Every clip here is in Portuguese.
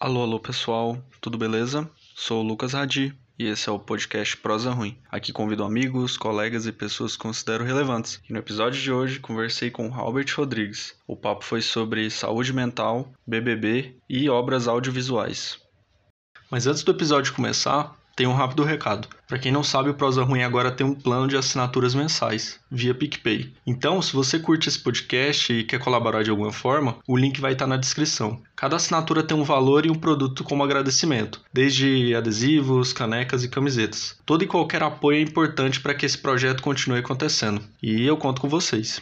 Alô, alô pessoal, tudo beleza? Sou o Lucas Radi e esse é o podcast Prosa Ruim. Aqui convido amigos, colegas e pessoas que considero relevantes. E no episódio de hoje conversei com Albert Rodrigues. O papo foi sobre saúde mental, BBB e obras audiovisuais. Mas antes do episódio começar, tem um rápido recado. Para quem não sabe, o Prosa Ruim agora tem um plano de assinaturas mensais, via PicPay. Então, se você curte esse podcast e quer colaborar de alguma forma, o link vai estar na descrição. Cada assinatura tem um valor e um produto como agradecimento, desde adesivos, canecas e camisetas. Todo e qualquer apoio é importante para que esse projeto continue acontecendo. E eu conto com vocês.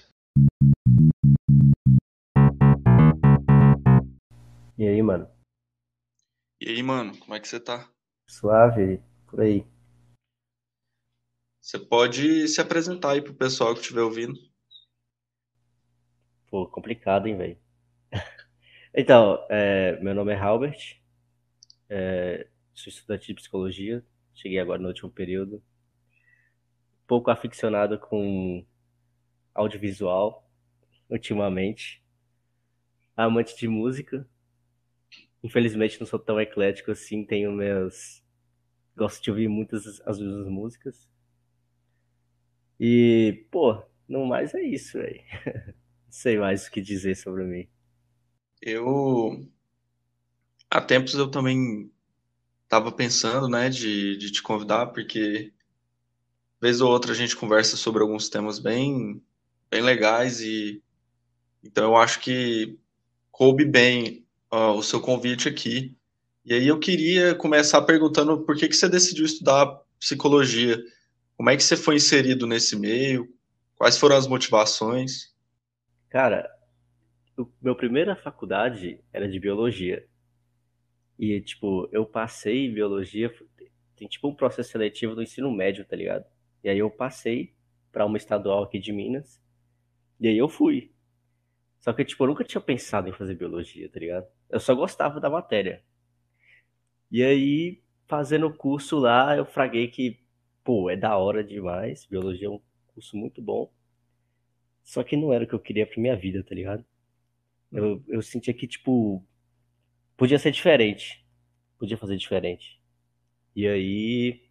E aí, mano? E aí, mano, como é que você tá? Suave, por aí. Você pode se apresentar aí pro pessoal que estiver ouvindo. Pô, complicado, hein, velho? Então, é, meu nome é Halbert, é, sou estudante de psicologia, cheguei agora no último período. Pouco aficionado com audiovisual, ultimamente. Amante de música, Infelizmente não sou tão eclético assim, tenho meus. Gosto de ouvir muitas as mesmas músicas. E, pô, no mais é isso, velho. Não sei mais o que dizer sobre mim. Eu. Há tempos eu também tava pensando, né, de, de te convidar, porque vez ou outra a gente conversa sobre alguns temas bem, bem legais e então eu acho que coube bem uh, o seu convite aqui. E aí eu queria começar perguntando por que, que você decidiu estudar psicologia? Como é que você foi inserido nesse meio? Quais foram as motivações? Cara, o meu primeira faculdade era de biologia. E, tipo, eu passei biologia, tem tipo um processo seletivo do ensino médio, tá ligado? E aí eu passei para uma estadual aqui de Minas. E aí eu fui. Só que, tipo, eu nunca tinha pensado em fazer biologia, tá ligado? Eu só gostava da matéria. E aí, fazendo o curso lá, eu fraguei que, pô, é da hora demais. Biologia é um curso muito bom. Só que não era o que eu queria pra minha vida, tá ligado? Eu, eu sentia que, tipo, podia ser diferente. Podia fazer diferente. E aí.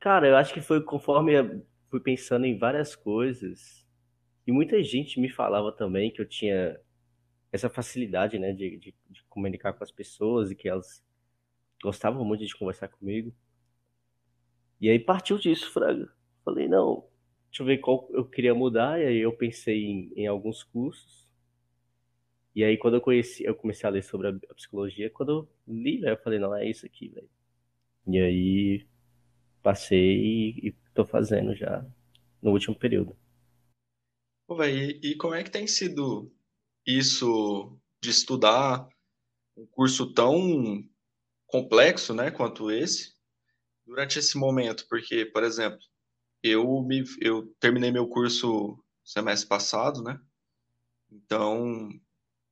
Cara, eu acho que foi conforme eu fui pensando em várias coisas. E muita gente me falava também que eu tinha essa facilidade, né, de, de, de, comunicar com as pessoas e que elas gostavam muito de conversar comigo. E aí partiu disso, Fraga. Falei, não, deixa eu ver qual eu queria mudar, e aí eu pensei em, em alguns cursos. E aí quando eu conheci, eu comecei a ler sobre a, psicologia, quando eu li, eu falei, não, é isso aqui, velho. E aí passei e, e tô fazendo já no último período. Pô, véio, e, e como é que tem sido isso de estudar um curso tão complexo, né, quanto esse, durante esse momento, porque, por exemplo, eu me eu terminei meu curso semestre passado, né? Então,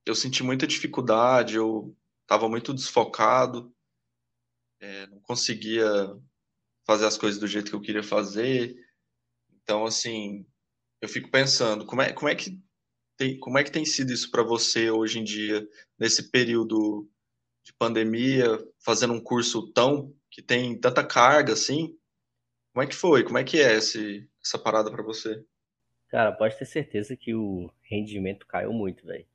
eu senti muita dificuldade, eu estava muito desfocado, é, não conseguia fazer as coisas do jeito que eu queria fazer. Então, assim, eu fico pensando, como é, como é que tem, como é que tem sido isso para você hoje em dia, nesse período de pandemia, fazendo um curso tão que tem tanta carga assim? Como é que foi? Como é que é esse, essa parada para você? Cara, pode ter certeza que o rendimento caiu muito, velho.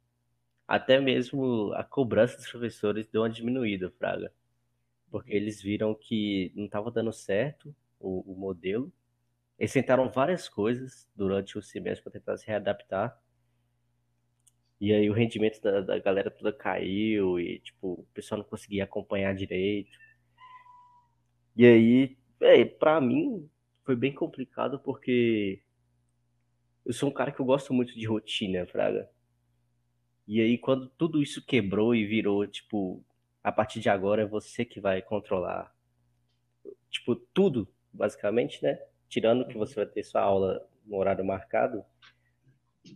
Até mesmo a cobrança dos professores deu uma diminuída, Fraga. Porque eles viram que não estava dando certo o, o modelo. Eles tentaram várias coisas durante o semestre para tentar se readaptar e aí o rendimento da, da galera toda caiu e, tipo, o pessoal não conseguia acompanhar direito. E aí, é, pra mim, foi bem complicado porque eu sou um cara que eu gosto muito de rotina, Fraga. E aí, quando tudo isso quebrou e virou, tipo, a partir de agora é você que vai controlar, tipo, tudo, basicamente, né? Tirando que você vai ter sua aula no horário marcado,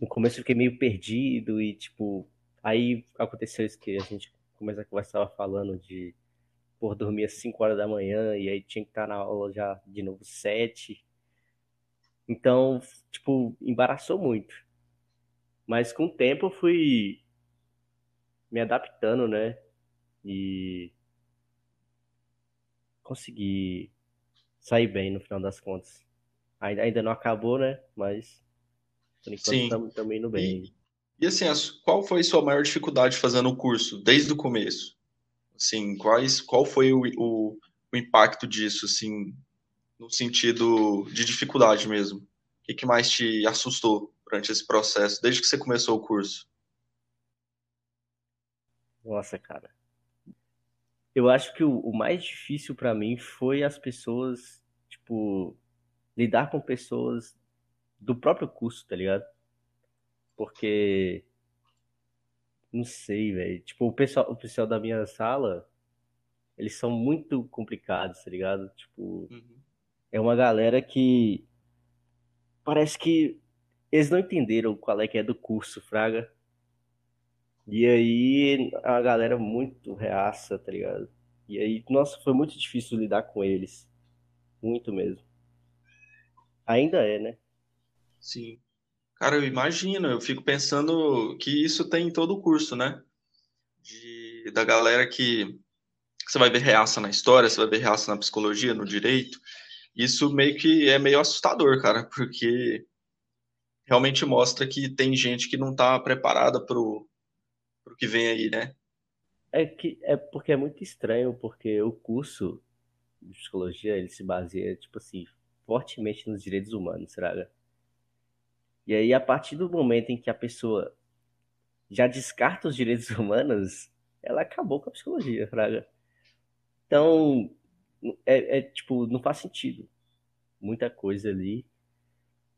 no começo eu fiquei meio perdido e, tipo, aí aconteceu isso que a gente começa a conversar falando de, por dormir às 5 horas da manhã e aí tinha que estar na aula já de novo 7. Então, tipo, embaraçou muito. Mas com o tempo eu fui me adaptando, né? e consegui sair bem no final das contas. Ainda, não acabou, né? Mas por enquanto estamos também indo bem. E, e assim, qual foi sua maior dificuldade fazendo o curso desde o começo? Assim, quais, qual foi o, o, o impacto disso, assim, no sentido de dificuldade mesmo? O que, que mais te assustou durante esse processo, desde que você começou o curso? Nossa, cara. Eu acho que o, o mais difícil para mim foi as pessoas, tipo, lidar com pessoas do próprio curso, tá ligado? Porque não sei, velho. Tipo, o pessoal, o pessoal da minha sala, eles são muito complicados, tá ligado? Tipo, uhum. é uma galera que parece que eles não entenderam qual é que é do curso, fraga. E aí a galera muito reaça, tá ligado? E aí, nossa, foi muito difícil lidar com eles. Muito mesmo. Ainda é, né? Sim. Cara, eu imagino, eu fico pensando que isso tem em todo o curso, né? De, da galera que você vai ver reaça na história, você vai ver reaça na psicologia, no direito. Isso meio que é meio assustador, cara, porque realmente mostra que tem gente que não está preparada pro, pro que vem aí, né? É que é porque é muito estranho, porque o curso de psicologia ele se baseia tipo assim fortemente nos direitos humanos, será? E aí a partir do momento em que a pessoa já descarta os direitos humanos, ela acabou com a psicologia, fraga. Então é, é tipo não faz sentido muita coisa ali.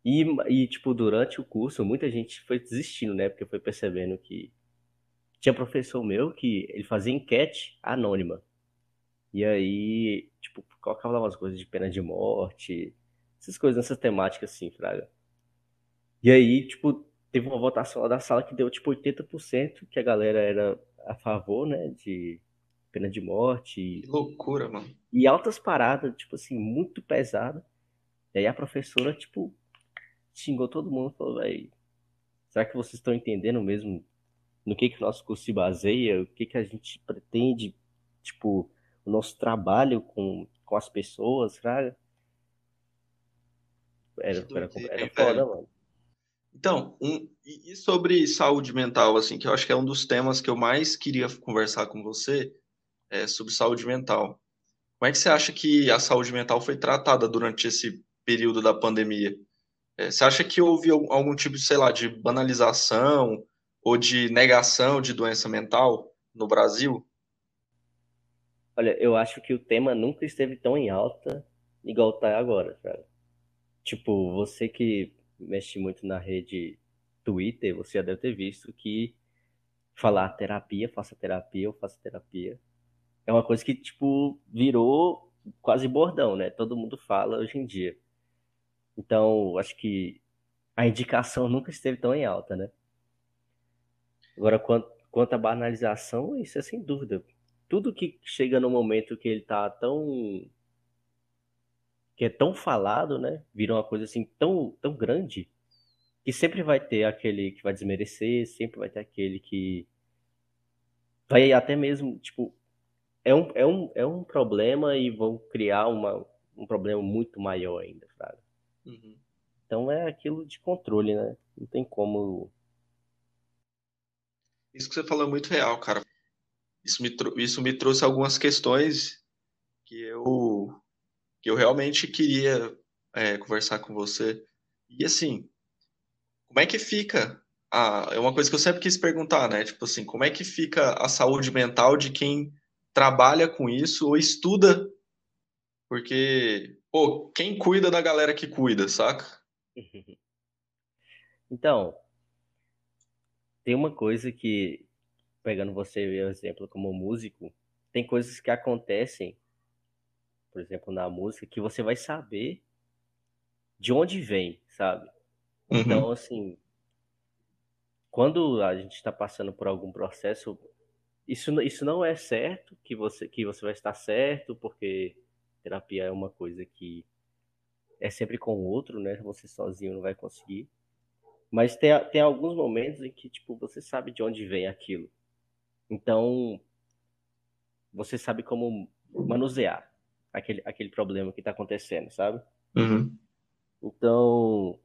E, e, tipo, durante o curso, muita gente foi desistindo, né? Porque foi percebendo que tinha professor meu que ele fazia enquete anônima. E aí, tipo, colocava lá umas coisas de pena de morte, essas coisas, essas temáticas assim, fraga. E aí, tipo, teve uma votação lá da sala que deu, tipo, 80% que a galera era a favor, né, de pena de morte. Que loucura, mano. E altas paradas, tipo assim, muito pesada. E aí a professora, tipo, xingou todo mundo, falou, velho, será que vocês estão entendendo mesmo no que que o nosso curso se baseia, o que que a gente pretende, tipo, o nosso trabalho com, com as pessoas, cara. Era, era, era foda, mano. Então, um, e sobre saúde mental, assim, que eu acho que é um dos temas que eu mais queria conversar com você, é sobre saúde mental. Como é que você acha que a saúde mental foi tratada durante esse período da pandemia? É, você acha que houve algum tipo, sei lá, de banalização ou de negação de doença mental no Brasil? Olha, eu acho que o tema nunca esteve tão em alta igual está agora, cara. Tipo, você que mexe muito na rede Twitter, você já deve ter visto que falar terapia, faça terapia ou faça terapia, é uma coisa que, tipo, virou quase bordão, né? Todo mundo fala hoje em dia. Então, acho que a indicação nunca esteve tão em alta, né? Agora, quanto, quanto à banalização, isso é sem dúvida. Tudo que chega no momento que ele tá tão. Que é tão falado, né? Vira uma coisa assim tão, tão grande que sempre vai ter aquele que vai desmerecer, sempre vai ter aquele que vai até mesmo, tipo, é um, é um, é um problema e vão criar uma, um problema muito maior ainda? Uhum. Então é aquilo de controle, né? Não tem como isso que você falou é muito real, cara. Isso me, isso me trouxe algumas questões que eu, que eu realmente queria é, conversar com você. E assim, como é que fica? A, é uma coisa que eu sempre quis perguntar, né? Tipo assim, como é que fica a saúde mental de quem trabalha com isso ou estuda? Porque, pô, quem cuida da galera que cuida, saca? Então, tem uma coisa que, pegando você, exemplo, como músico, tem coisas que acontecem, por exemplo, na música, que você vai saber de onde vem, sabe? Uhum. Então, assim, quando a gente está passando por algum processo, isso, isso não é certo que você, que você vai estar certo, porque terapia é uma coisa que é sempre com o outro, né? Você sozinho não vai conseguir. Mas tem, tem alguns momentos em que, tipo, você sabe de onde vem aquilo. Então, você sabe como manusear aquele, aquele problema que está acontecendo, sabe? Uhum. Então,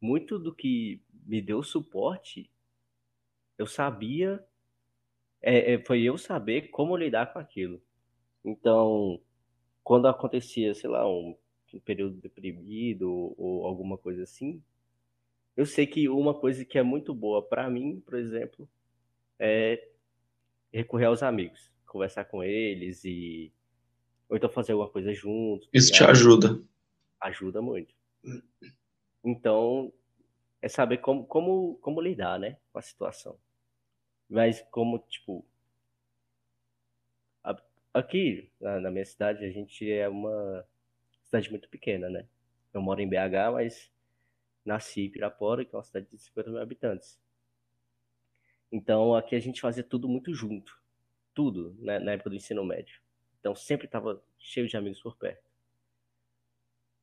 muito do que me deu suporte, eu sabia, é, é, foi eu saber como lidar com aquilo. Então, quando acontecia, sei lá, um, um período deprimido ou, ou alguma coisa assim, eu sei que uma coisa que é muito boa para mim, por exemplo, é recorrer aos amigos, conversar com eles e ou então fazer alguma coisa junto. Tá Isso te ajuda. Ajuda muito. Então, é saber como, como, como lidar, né, com a situação. Mas como, tipo, aqui na, na minha cidade a gente é uma cidade muito pequena, né? Eu moro em BH, mas nasci em Pirapora, que é uma cidade de 50 mil habitantes. Então aqui a gente fazia tudo muito junto. Tudo, né, na época do ensino médio. Então sempre estava cheio de amigos por perto.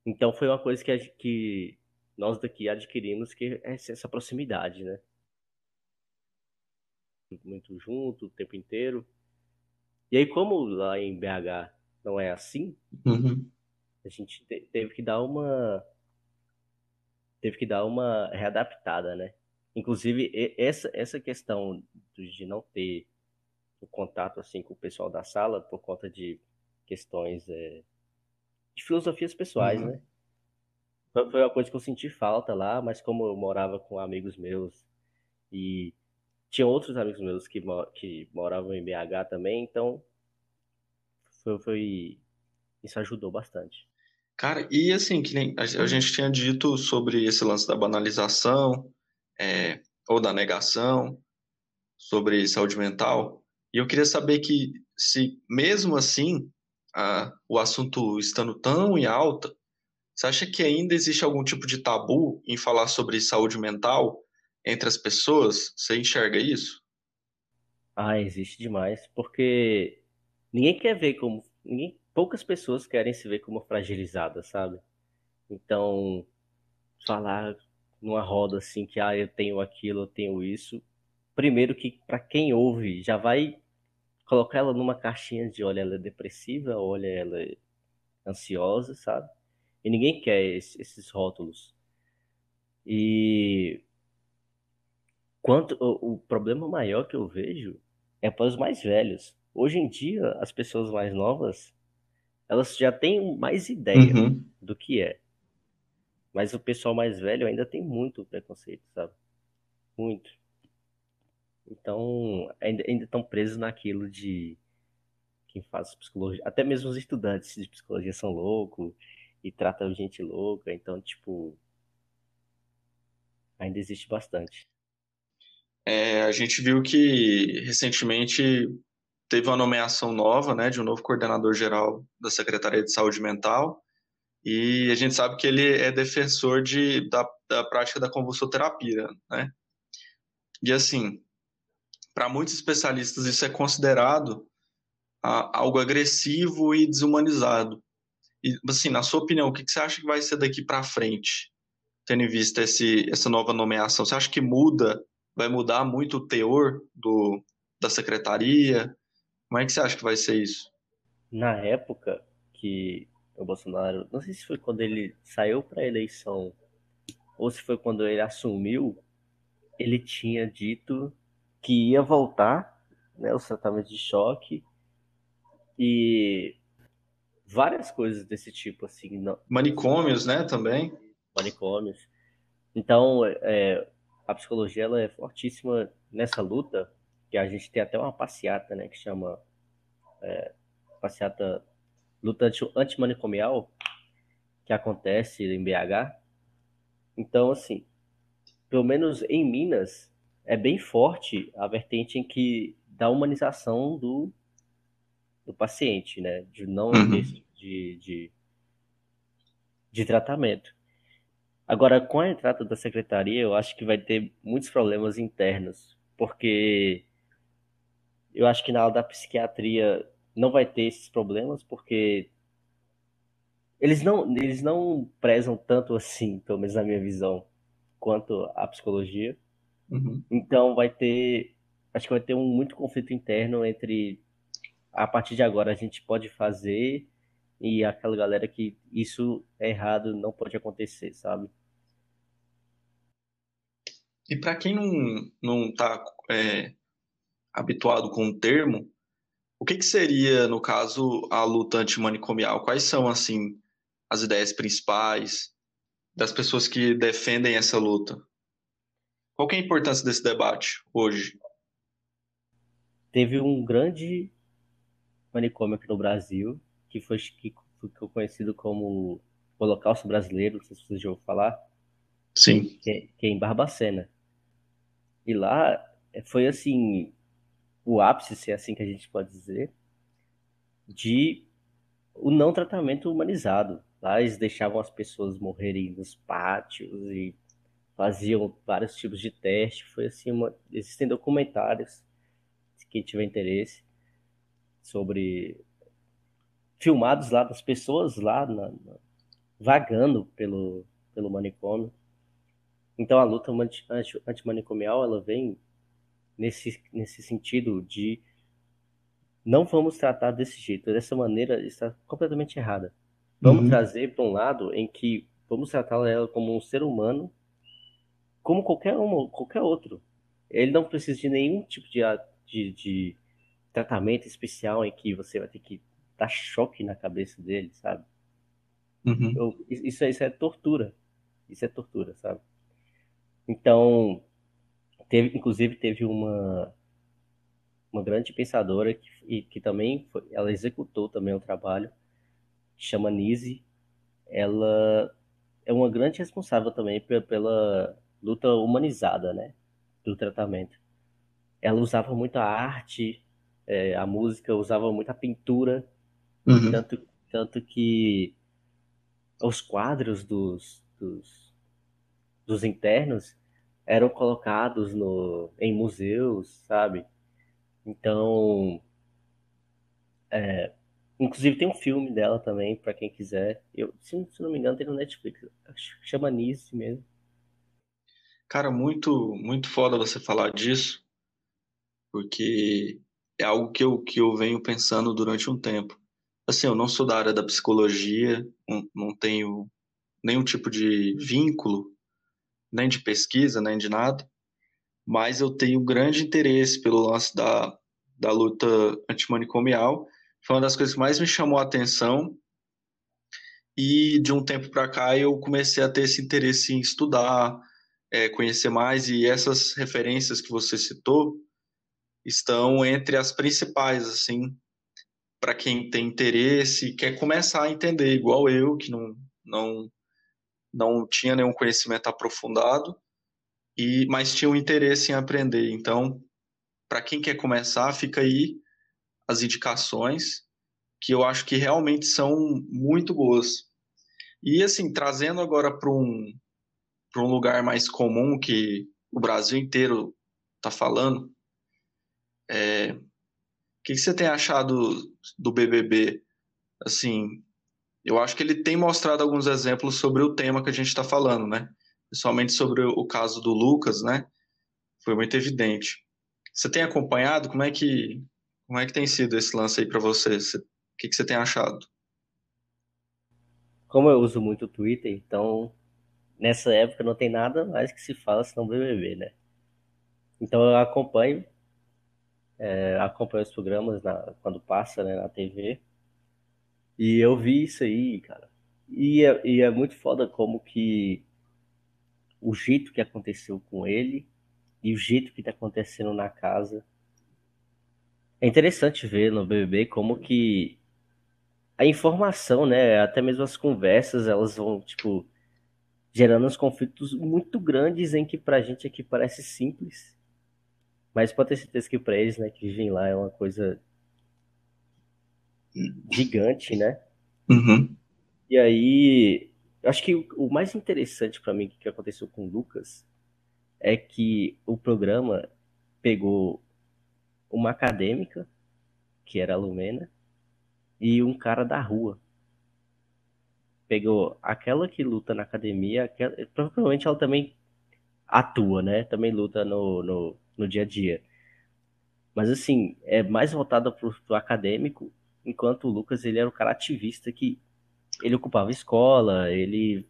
Então foi uma coisa que, que nós daqui adquirimos, que é essa proximidade, né? Muito junto o tempo inteiro. E aí, como lá em BH não é assim, uhum. a gente teve que dar uma teve que dar uma readaptada, né? Inclusive, essa, essa questão de não ter o contato assim com o pessoal da sala por conta de questões é, de filosofias pessoais, uhum. né? Foi uma coisa que eu senti falta lá, mas como eu morava com amigos meus e tinha outros amigos meus que, que moravam em BH também, então foi, foi isso ajudou bastante. Cara, e assim, que nem a, a gente tinha dito sobre esse lance da banalização é, ou da negação sobre saúde mental, e eu queria saber que se mesmo assim a, o assunto estando tão em alta, você acha que ainda existe algum tipo de tabu em falar sobre saúde mental entre as pessoas? Você enxerga isso? Ah, existe demais, porque ninguém quer ver como ninguém poucas pessoas querem se ver como fragilizadas, sabe? Então, falar numa roda assim que ah, eu tenho aquilo, eu tenho isso, primeiro que para quem ouve já vai colocar ela numa caixinha de olha ela é depressiva, olha ela é ansiosa, sabe? E ninguém quer esses rótulos. E quanto o, o problema maior que eu vejo é para os mais velhos. Hoje em dia, as pessoas mais novas elas já têm mais ideia uhum. do que é. Mas o pessoal mais velho ainda tem muito preconceito, sabe? Muito. Então, ainda, ainda estão presos naquilo de quem faz psicologia. Até mesmo os estudantes de psicologia são loucos e tratam gente louca. Então, tipo. Ainda existe bastante. É, a gente viu que recentemente teve uma nomeação nova, né, de um novo coordenador geral da Secretaria de Saúde Mental, e a gente sabe que ele é defensor de, da, da prática da convulsoterapia, né? E assim, para muitos especialistas isso é considerado ah, algo agressivo e desumanizado. E assim, na sua opinião, o que, que você acha que vai ser daqui para frente, tendo em vista esse, essa nova nomeação? Você acha que muda, vai mudar muito o teor do, da secretaria? Como é que você acha que vai ser isso? Na época que o Bolsonaro, não sei se foi quando ele saiu para a eleição ou se foi quando ele assumiu, ele tinha dito que ia voltar, né, os tratamentos de choque e várias coisas desse tipo assim, não... manicômios, né, também. Manicômios. Então, é, a psicologia ela é fortíssima nessa luta que a gente tem até uma passeata, né, que chama é, passeata luta antimanicomial, que acontece em BH. Então, assim, pelo menos em Minas, é bem forte a vertente em que da humanização do, do paciente, né, de não uhum. de, de, de tratamento. Agora, com a entrada da secretaria, eu acho que vai ter muitos problemas internos, porque eu acho que na aula da psiquiatria não vai ter esses problemas, porque eles não, eles não prezam tanto assim, pelo menos na minha visão, quanto a psicologia. Uhum. Então vai ter, acho que vai ter um muito conflito interno entre a partir de agora a gente pode fazer e aquela galera que isso é errado, não pode acontecer, sabe? E para quem não não está é, habituado com o termo, o que, que seria, no caso, a luta antimanicomial? Quais são, assim, as ideias principais das pessoas que defendem essa luta? Qual é a importância desse debate hoje? Teve um grande manicômio aqui no Brasil, que foi que ficou conhecido como Holocausto Brasileiro, não sei se vocês já ouviram falar. Sim. Que, que é em Barbacena. E lá foi assim, o ápice, se é assim que a gente pode dizer, de o não tratamento humanizado. Lá eles deixavam as pessoas morrerem nos pátios e faziam vários tipos de teste. Foi assim, uma... existem documentários, se quem tiver interesse, sobre filmados lá das pessoas lá na... Vagando pelo pelo manicômio. Então a luta antimanicomial ela vem nesse, nesse sentido de não vamos tratar desse jeito, dessa maneira está completamente errada. Vamos uhum. trazer para um lado em que vamos tratar ela como um ser humano, como qualquer um, qualquer outro. Ele não precisa de nenhum tipo de, de, de tratamento especial em que você vai ter que dar choque na cabeça dele, sabe? Uhum. Eu, isso, isso é tortura. Isso é tortura, sabe? Então, Teve, inclusive, teve uma, uma grande pensadora que, que também foi, ela executou também o trabalho, chama Nise. Ela é uma grande responsável também pela, pela luta humanizada, né, do tratamento. Ela usava muito a arte, é, a música, usava muito a pintura, uhum. tanto, tanto que os quadros dos, dos, dos internos eram colocados no, em museus, sabe? Então, é, inclusive tem um filme dela também, para quem quiser. Eu, se, se, não me engano, tem no Netflix. Chama Nice mesmo. Cara, muito, muito foda você falar disso, porque é algo que eu, que eu venho pensando durante um tempo. Assim, eu não sou da área da psicologia, não, tenho nenhum tipo de vínculo nem de pesquisa, nem de nada, mas eu tenho grande interesse pelo lance da, da luta antimanicomial. Foi uma das coisas que mais me chamou a atenção. E de um tempo para cá eu comecei a ter esse interesse em estudar, é, conhecer mais, e essas referências que você citou estão entre as principais, assim, para quem tem interesse e quer começar a entender, igual eu, que não, não não tinha nenhum conhecimento aprofundado, e mas tinha um interesse em aprender. Então, para quem quer começar, fica aí as indicações que eu acho que realmente são muito boas. E assim, trazendo agora para um para um lugar mais comum que o Brasil inteiro está falando, é, o que, que você tem achado do BBB? Assim, eu acho que ele tem mostrado alguns exemplos sobre o tema que a gente está falando, né? Principalmente sobre o caso do Lucas, né? Foi muito evidente. Você tem acompanhado? Como é que, como é que tem sido esse lance aí para você? O que, que você tem achado? Como eu uso muito o Twitter, então nessa época não tem nada mais que se fala senão BBB, né? Então eu acompanho, é, acompanho os programas na, quando passa né, na TV e eu vi isso aí, cara. E é, e é muito foda como que o jeito que aconteceu com ele e o jeito que tá acontecendo na casa. É interessante ver no BBB como que a informação, né, até mesmo as conversas, elas vão, tipo, gerando uns conflitos muito grandes em que pra gente aqui parece simples. Mas pode ter certeza que pra eles, né, que vivem lá é uma coisa gigante, né? Uhum. E aí, acho que o mais interessante para mim que aconteceu com o Lucas é que o programa pegou uma acadêmica, que era a Lumena, e um cara da rua. Pegou aquela que luta na academia, aquela, provavelmente ela também atua, né? Também luta no, no, no dia a dia. Mas assim, é mais voltada pro, pro acadêmico, enquanto o Lucas ele era o cara ativista que ele ocupava escola, ele,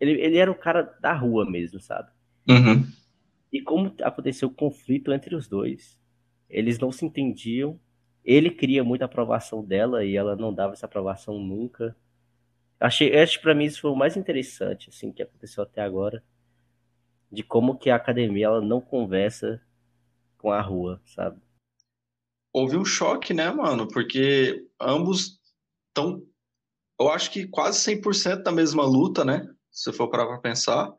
ele, ele era o cara da rua mesmo, sabe? Uhum. E como aconteceu o conflito entre os dois, eles não se entendiam. Ele queria muita aprovação dela e ela não dava essa aprovação nunca. Achei, que para mim isso foi o mais interessante assim que aconteceu até agora, de como que a academia ela não conversa com a rua, sabe? Houve um choque, né, mano? Porque ambos estão, eu acho que quase 100% da mesma luta, né? Se for parar para pensar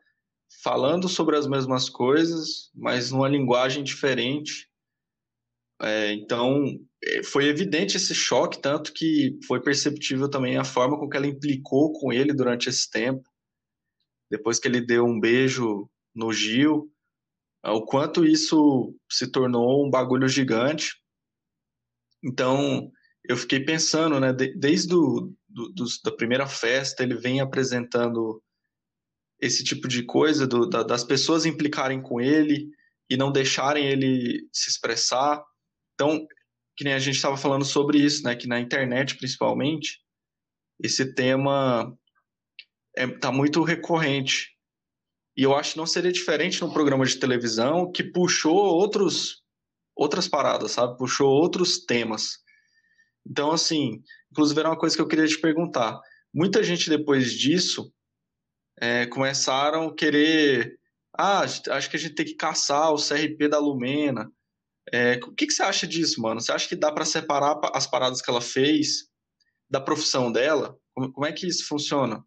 falando sobre as mesmas coisas, mas numa linguagem diferente. É, então, é, foi evidente esse choque, tanto que foi perceptível também a forma com que ela implicou com ele durante esse tempo. Depois que ele deu um beijo no Gil, o quanto isso se tornou um bagulho gigante. Então, eu fiquei pensando, né, desde do, do, do, da primeira festa, ele vem apresentando esse tipo de coisa, do, da, das pessoas implicarem com ele e não deixarem ele se expressar. Então, que nem a gente estava falando sobre isso, né? Que na internet, principalmente, esse tema está é, tá muito recorrente. E eu acho que não seria diferente num programa de televisão que puxou outros, outras paradas, sabe? Puxou outros temas. Então, assim, inclusive era uma coisa que eu queria te perguntar. Muita gente depois disso é, começaram a querer. Ah, acho que a gente tem que caçar o CRP da Lumena. É, o que, que você acha disso, mano? Você acha que dá para separar as paradas que ela fez da profissão dela? Como, como é que isso funciona?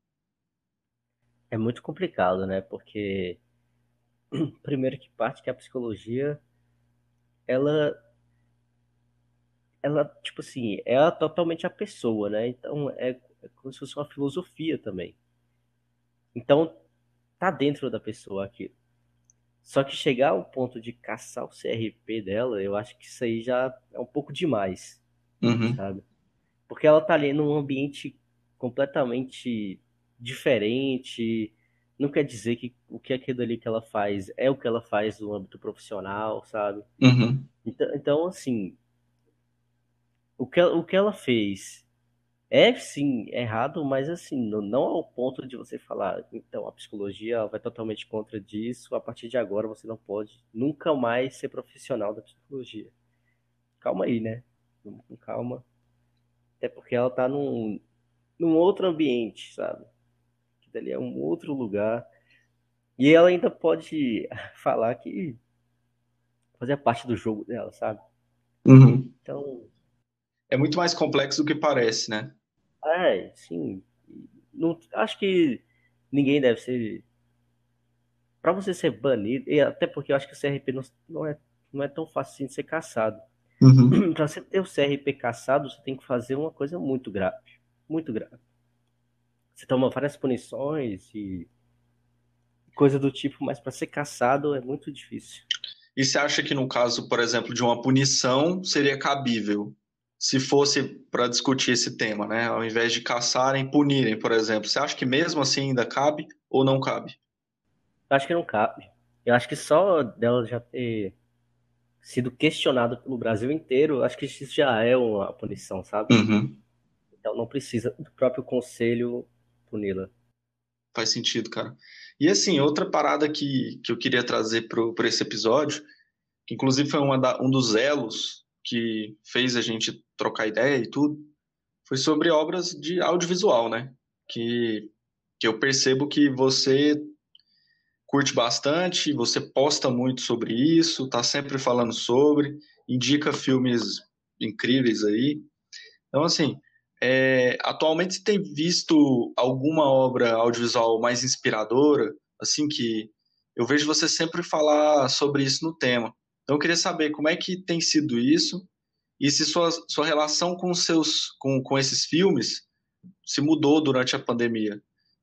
É muito complicado, né? Porque primeiro que parte que a psicologia ela ela tipo assim, é totalmente a pessoa, né? Então é, é como se fosse uma filosofia também. Então, tá dentro da pessoa aquilo. Só que chegar ao ponto de caçar o CRP dela, eu acho que isso aí já é um pouco demais, uhum. sabe? Porque ela tá ali num ambiente completamente diferente. Não quer dizer que o que é aquilo ali que ela faz é o que ela faz no âmbito profissional, sabe? Uhum. Então, então, assim, o que, o que ela fez é sim errado, mas assim, não ao ponto de você falar, então a psicologia vai totalmente contra disso, a partir de agora você não pode nunca mais ser profissional da psicologia. Calma aí, né? Com calma. Até porque ela tá num, num outro ambiente, sabe? Que dali é um outro lugar. E ela ainda pode falar que fazer parte do jogo dela, sabe? Uhum. Então. É muito mais complexo do que parece, né? É, sim. Não, acho que ninguém deve ser. Para você ser banido, e até porque eu acho que o CRP não, não, é, não é tão fácil de ser caçado. Uhum. Para você ter o CRP caçado, você tem que fazer uma coisa muito grave. Muito grave. Você toma várias punições e coisa do tipo, mas para ser caçado é muito difícil. E você acha que no caso, por exemplo, de uma punição, seria cabível? Se fosse para discutir esse tema, né? Ao invés de caçarem, punirem, por exemplo. Você acha que mesmo assim ainda cabe ou não cabe? Eu acho que não cabe. Eu acho que só dela já ter sido questionado pelo Brasil inteiro, acho que isso já é uma punição, sabe? Uhum. Então não precisa do próprio conselho puni-la. Faz sentido, cara. E assim, outra parada que, que eu queria trazer para esse episódio, que inclusive foi da, um dos elos que fez a gente trocar ideia e tudo, foi sobre obras de audiovisual, né? Que, que eu percebo que você curte bastante, você posta muito sobre isso, tá sempre falando sobre, indica filmes incríveis aí. Então, assim, é, atualmente você tem visto alguma obra audiovisual mais inspiradora, assim, que eu vejo você sempre falar sobre isso no tema. Então eu queria saber como é que tem sido isso e se sua, sua relação com seus com, com esses filmes se mudou durante a pandemia,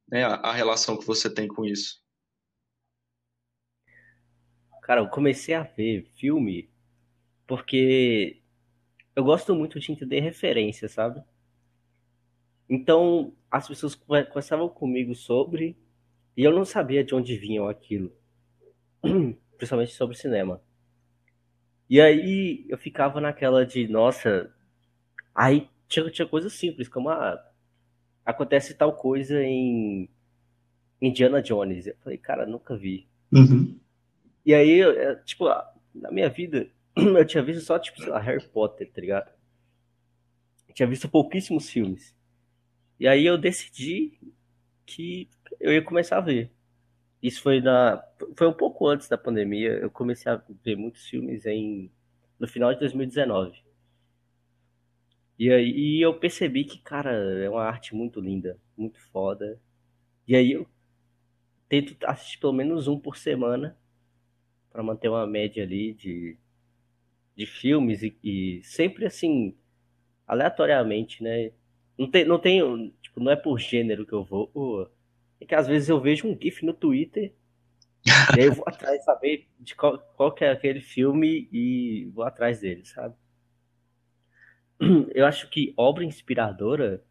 né? A, a relação que você tem com isso. Cara, eu comecei a ver filme porque eu gosto muito de entender referência, sabe? Então, as pessoas conversavam comigo sobre e eu não sabia de onde vinham aquilo, principalmente sobre cinema. E aí eu ficava naquela de, nossa. Aí tinha, tinha coisas simples, como ah, acontece tal coisa em Indiana Jones. Eu falei, cara, nunca vi. Uhum. E aí, é, tipo, na minha vida, eu tinha visto só, tipo, sei lá, Harry Potter, tá ligado? Eu tinha visto pouquíssimos filmes. E aí eu decidi que eu ia começar a ver. Isso foi na foi um pouco antes da pandemia. Eu comecei a ver muitos filmes em no final de 2019. E aí eu percebi que, cara, é uma arte muito linda, muito foda. E aí eu tento assistir pelo menos um por semana para manter uma média ali de, de filmes e, e, sempre assim, aleatoriamente, né? Não tem, não tem, tipo, não é por gênero que eu vou. É que às vezes eu vejo um GIF no Twitter e aí eu vou atrás saber de qual, qual que é aquele filme e vou atrás dele, sabe? Eu acho que obra inspiradora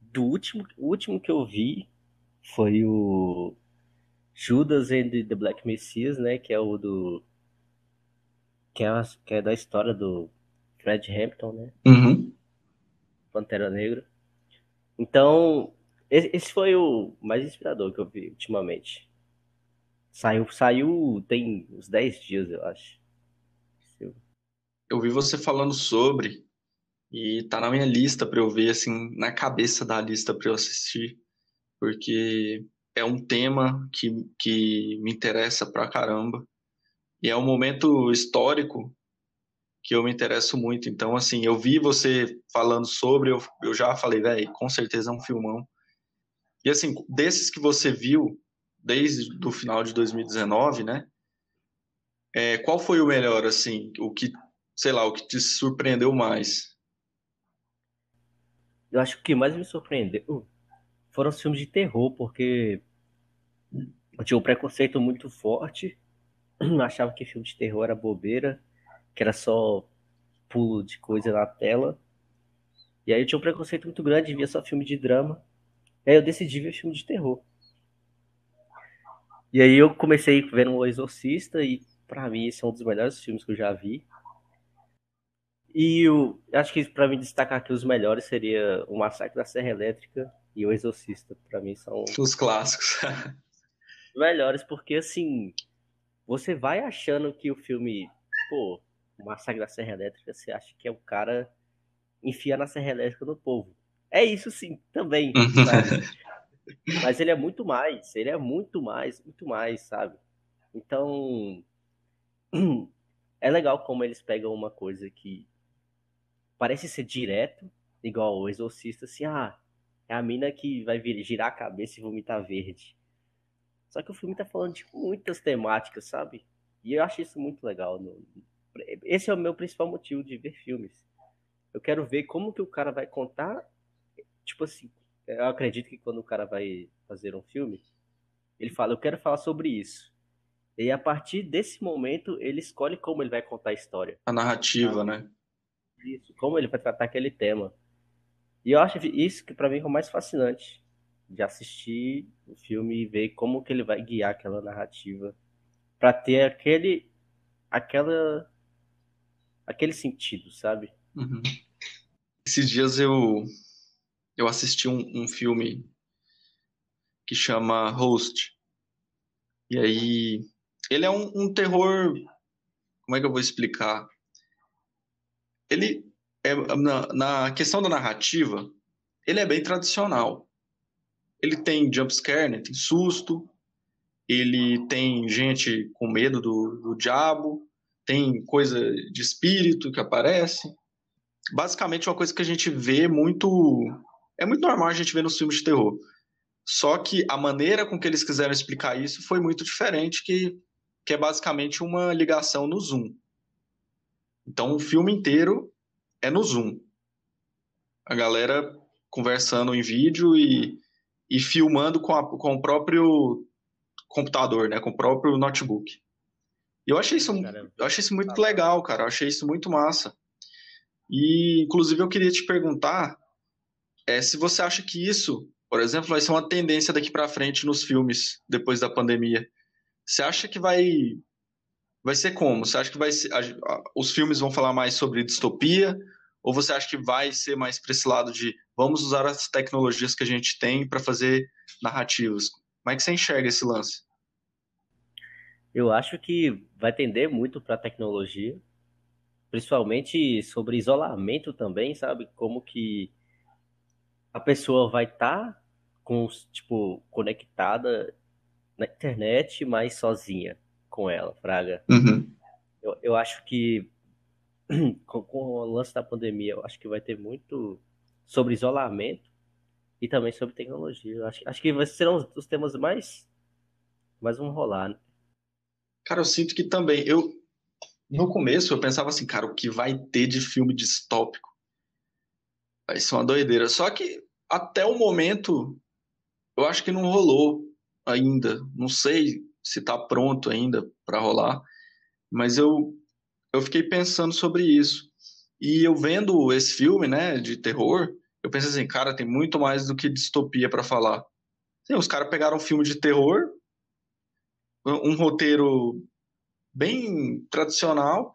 do último, o último que eu vi foi o Judas and the Black Messiah, né? Que é o do. Que é, que é da história do Fred Hampton, né? Uhum. Pantera Negra. Então, esse foi o mais inspirador que eu vi ultimamente. Saiu, saiu tem uns 10 dias, eu acho. Eu vi você falando sobre e tá na minha lista para eu ver assim, na cabeça da lista para eu assistir, porque é um tema que, que me interessa pra caramba. E é um momento histórico que eu me interesso muito. Então, assim, eu vi você falando sobre, eu, eu já falei, velho, com certeza é um filmão. E, assim, desses que você viu, desde o final de 2019, né? É, qual foi o melhor, assim, o que, sei lá, o que te surpreendeu mais? Eu acho que o que mais me surpreendeu foram os filmes de terror, porque eu tinha um preconceito muito forte. Eu achava que filme de terror era bobeira, que era só pulo de coisa na tela. E aí eu tinha um preconceito muito grande, via só filme de drama. E aí eu decidi ver filme de terror. E aí eu comecei vendo O Exorcista e para mim esse é um dos melhores filmes que eu já vi. E eu acho que para mim destacar aqui os melhores seria O Massacre da Serra Elétrica e O Exorcista. Para mim são os clássicos. melhores porque assim, você vai achando que o filme, pô, O Massacre da Serra Elétrica, você acha que é o cara enfia na Serra Elétrica do povo. É isso sim, também, sabe? Mas ele é muito mais, ele é muito mais, muito mais, sabe? Então, é legal como eles pegam uma coisa que parece ser direto, igual o Exorcista, assim, ah, é a mina que vai vir, girar a cabeça e vomitar verde. Só que o filme tá falando de muitas temáticas, sabe? E eu acho isso muito legal. Esse é o meu principal motivo de ver filmes. Eu quero ver como que o cara vai contar, tipo assim, eu acredito que quando o cara vai fazer um filme, ele fala, eu quero falar sobre isso. E a partir desse momento, ele escolhe como ele vai contar a história. A narrativa, né? Isso, como ele vai tratar aquele tema. E eu acho isso que para mim é o mais fascinante de assistir o filme e ver como que ele vai guiar aquela narrativa para ter aquele aquela aquele sentido, sabe? Uhum. Esses dias eu eu assisti um, um filme que chama Host. E aí, ele é um, um, terror. Como é que eu vou explicar? Ele é na, na questão da narrativa, ele é bem tradicional. Ele tem jumpscare, né? tem susto, ele tem gente com medo do, do diabo, tem coisa de espírito que aparece. Basicamente, uma coisa que a gente vê muito é muito normal a gente ver nos filmes de terror. Só que a maneira com que eles quiseram explicar isso foi muito diferente, que, que é basicamente uma ligação no Zoom. Então o filme inteiro é no Zoom. A galera conversando em vídeo e, e filmando com, a, com o próprio computador, né, com o próprio notebook. E eu achei isso, eu achei isso muito legal, cara. Eu achei isso muito massa. E, inclusive, eu queria te perguntar é, se você acha que isso, por exemplo, vai ser uma tendência daqui para frente nos filmes depois da pandemia, você acha que vai vai ser como? Você acha que vai ser, os filmes vão falar mais sobre distopia? Ou você acha que vai ser mais para esse lado de vamos usar as tecnologias que a gente tem para fazer narrativas? Como é que você enxerga esse lance? Eu acho que vai tender muito para a tecnologia, principalmente sobre isolamento também, sabe? Como que a pessoa vai estar tá com tipo conectada na internet, mas sozinha com ela, Fraga. Uhum. Eu, eu acho que com, com o lance da pandemia, eu acho que vai ter muito sobre isolamento e também sobre tecnologia. Eu acho, acho que serão os, os temas mais, mais vão rolar. Né? Cara, eu sinto que também. Eu, no começo, eu pensava assim, cara, o que vai ter de filme distópico? Vai ser uma doideira. Só que até o momento, eu acho que não rolou ainda. Não sei se está pronto ainda para rolar, mas eu, eu fiquei pensando sobre isso. E eu vendo esse filme, né, de terror, eu pensei assim, cara, tem muito mais do que distopia para falar. Sim, os caras pegaram um filme de terror, um roteiro bem tradicional,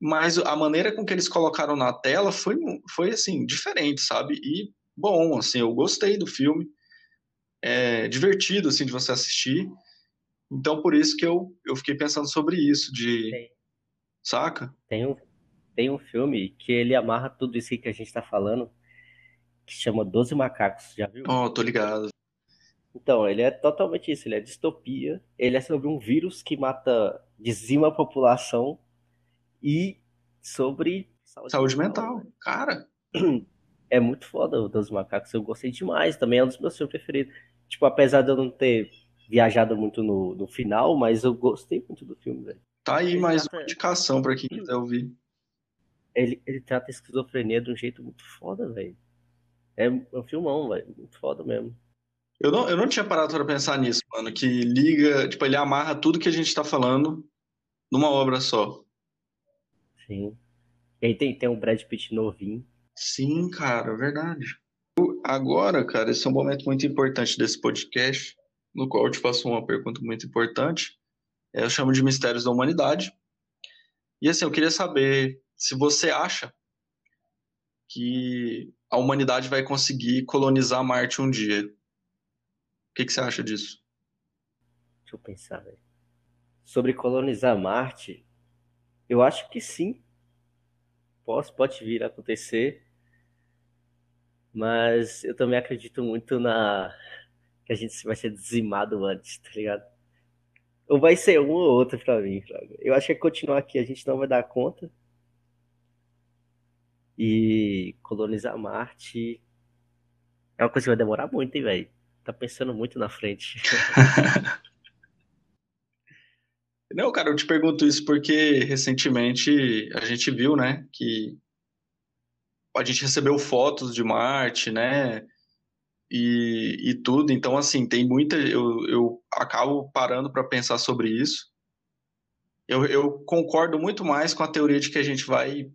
mas a maneira com que eles colocaram na tela foi, foi assim, diferente, sabe? E bom, assim, eu gostei do filme. É divertido, assim, de você assistir. Então, por isso que eu, eu fiquei pensando sobre isso, de... Tem. Saca? Tem um, tem um filme que ele amarra tudo isso que a gente tá falando, que chama Doze Macacos, já viu? Oh, tô ligado. Então, ele é totalmente isso, ele é distopia, ele é sobre um vírus que mata, dizima a população e sobre saúde, saúde mental. mental. Cara, é muito foda o dos Macacos, eu gostei demais, também é um dos meus filmes preferidos. Tipo, apesar de eu não ter viajado muito no, no final, mas eu gostei muito do filme, velho. Tá aí ele mais trata... uma indicação para quem quiser ouvir. Ele, ele trata a esquizofrenia de um jeito muito foda, velho. É um filmão, velho. Muito foda mesmo. Eu não, eu não tinha parado para pensar nisso, mano. Que liga, tipo, ele amarra tudo que a gente tá falando numa obra só. Sim. E aí tem, tem um Brad Pitt novinho. Sim, cara, verdade. Agora, cara, esse é um momento muito importante desse podcast, no qual eu te faço uma pergunta muito importante. É, eu chamo de Mistérios da Humanidade. E assim, eu queria saber se você acha que a humanidade vai conseguir colonizar Marte um dia. O que, que você acha disso? Deixa eu pensar, velho. Sobre colonizar Marte, eu acho que sim. Pode, pode vir a acontecer. Mas eu também acredito muito na que a gente vai ser dizimado antes, tá ligado? Ou vai ser um ou outro pra mim, Flávio. Eu acho que continuar aqui a gente não vai dar conta. E colonizar Marte é uma coisa que vai demorar muito, hein, velho? Tá pensando muito na frente. Não, cara, eu te pergunto isso porque recentemente a gente viu, né, que a gente recebeu fotos de Marte, né? E, e tudo. Então, assim, tem muita. Eu, eu acabo parando para pensar sobre isso. Eu, eu concordo muito mais com a teoria de que a gente vai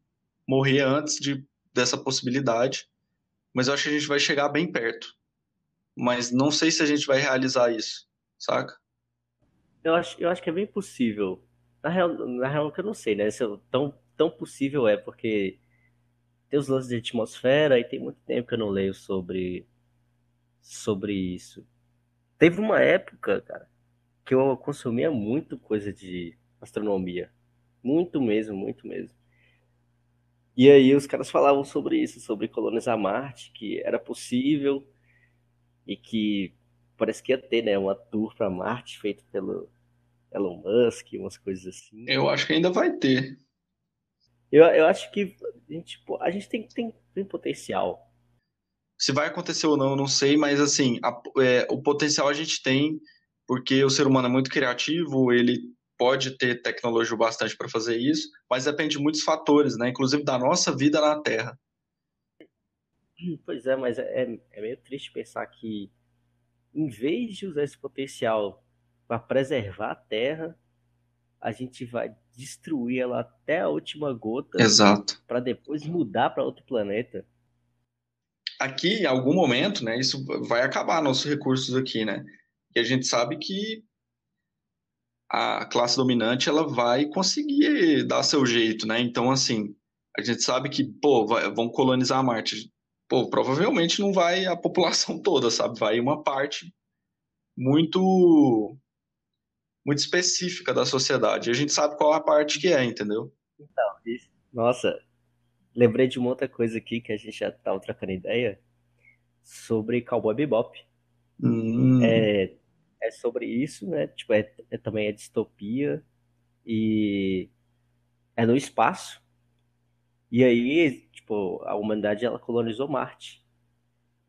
morrer antes de, dessa possibilidade, mas eu acho que a gente vai chegar bem perto. Mas não sei se a gente vai realizar isso, saca? Eu acho, eu acho que é bem possível. Na real, na real que eu não sei, né? Se tão, tão possível é, porque tem os lances de atmosfera e tem muito tempo que eu não leio sobre sobre isso. Teve uma época, cara, que eu consumia muito coisa de astronomia. Muito mesmo, muito mesmo. E aí os caras falavam sobre isso, sobre colonizar Marte, que era possível e que parece que ia ter, né, uma tour para Marte feita pelo Elon Musk, umas coisas assim. Eu acho que ainda vai ter. Eu, eu acho que a gente, a gente tem, tem, tem potencial. Se vai acontecer ou não, eu não sei, mas assim, a, é, o potencial a gente tem, porque o ser humano é muito criativo, ele pode ter tecnologia bastante para fazer isso, mas depende de muitos fatores, né? Inclusive da nossa vida na Terra. Pois é, mas é, é meio triste pensar que, em vez de usar esse potencial para preservar a Terra, a gente vai destruir ela até a última gota. Exato. Para depois mudar para outro planeta. Aqui, em algum momento, né, isso vai acabar nossos recursos aqui, né? E a gente sabe que a classe dominante ela vai conseguir dar seu jeito, né? Então, assim, a gente sabe que, pô, vai, vão colonizar Marte. Pô, provavelmente não vai a população toda, sabe? Vai uma parte muito muito específica da sociedade. A gente sabe qual a parte que é, entendeu? Então, isso, nossa, lembrei de uma outra coisa aqui que a gente já estava trocando ideia sobre Cowboy Bebop. Hum. É, é sobre isso, né? Tipo, é, é, também é distopia e é no espaço. E aí, tipo, a humanidade ela colonizou Marte.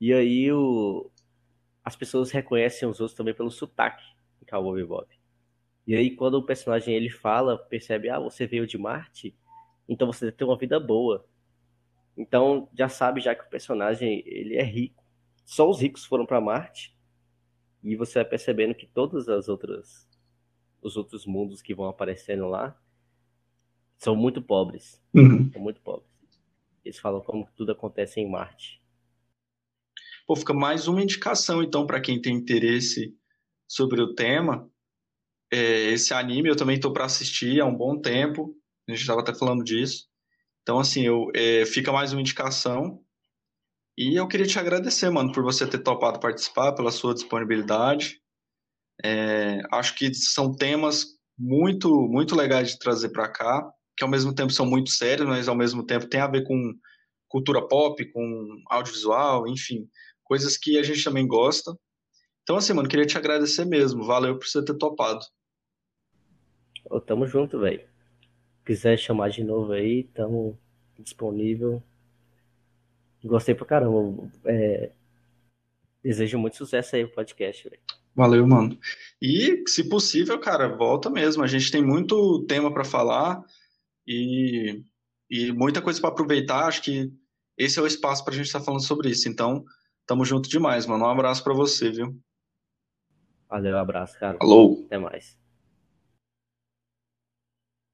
E aí o, as pessoas reconhecem os outros também pelo sotaque em Cowboy Bebop. E aí quando o personagem ele fala, percebe, ah, você veio de Marte, então você deve ter uma vida boa. Então já sabe já que o personagem ele é rico. Só os ricos foram para Marte e você vai percebendo que todas as outras os outros mundos que vão aparecendo lá são muito pobres. Uhum. São muito pobres. Eles falam como tudo acontece em Marte. Pô, fica mais uma indicação então para quem tem interesse sobre o tema. É, esse anime eu também estou para assistir há um bom tempo. A gente estava até falando disso. Então, assim, eu, é, fica mais uma indicação. E eu queria te agradecer, mano, por você ter topado participar, pela sua disponibilidade. É, acho que são temas muito, muito legais de trazer para cá, que ao mesmo tempo são muito sérios, mas ao mesmo tempo tem a ver com cultura pop, com audiovisual, enfim, coisas que a gente também gosta. Então, assim, mano, queria te agradecer mesmo. Valeu por você ter topado. Ô, tamo junto, velho. Quiser chamar de novo aí, tamo disponível. Gostei pra caramba. É... Desejo muito sucesso aí pro podcast, velho. Valeu, mano. E, se possível, cara, volta mesmo. A gente tem muito tema para falar e, e muita coisa para aproveitar. Acho que esse é o espaço pra gente estar tá falando sobre isso. Então, tamo junto demais, mano. Um abraço para você, viu? Valeu, um abraço, cara. Falou. Até mais.